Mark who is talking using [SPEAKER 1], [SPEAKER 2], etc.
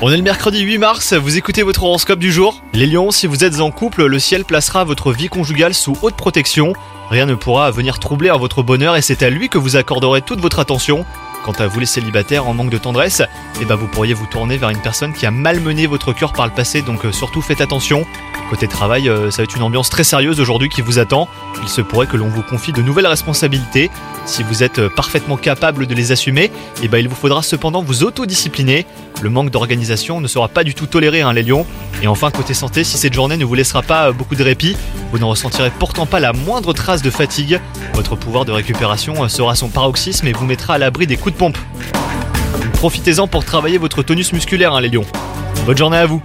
[SPEAKER 1] On est le mercredi 8 mars, vous écoutez votre horoscope du jour? Les lions, si vous êtes en couple, le ciel placera votre vie conjugale sous haute protection. Rien ne pourra venir troubler votre bonheur et c'est à lui que vous accorderez toute votre attention. Quant à vous les célibataires en manque de tendresse, eh ben vous pourriez vous tourner vers une personne qui a malmené votre cœur par le passé, donc euh, surtout faites attention. Côté travail, euh, ça va être une ambiance très sérieuse aujourd'hui qui vous attend. Il se pourrait que l'on vous confie de nouvelles responsabilités. Si vous êtes euh, parfaitement capable de les assumer, eh ben il vous faudra cependant vous autodiscipliner. Le manque d'organisation ne sera pas du tout toléré, hein, les lions. Et enfin, côté santé, si cette journée ne vous laissera pas euh, beaucoup de répit, vous n'en ressentirez pourtant pas la moindre trace de fatigue. Votre pouvoir de récupération euh, sera son paroxysme et vous mettra à l'abri des coups de pompe. Profitez-en pour travailler votre tonus musculaire, hein, les lions. Bonne journée à vous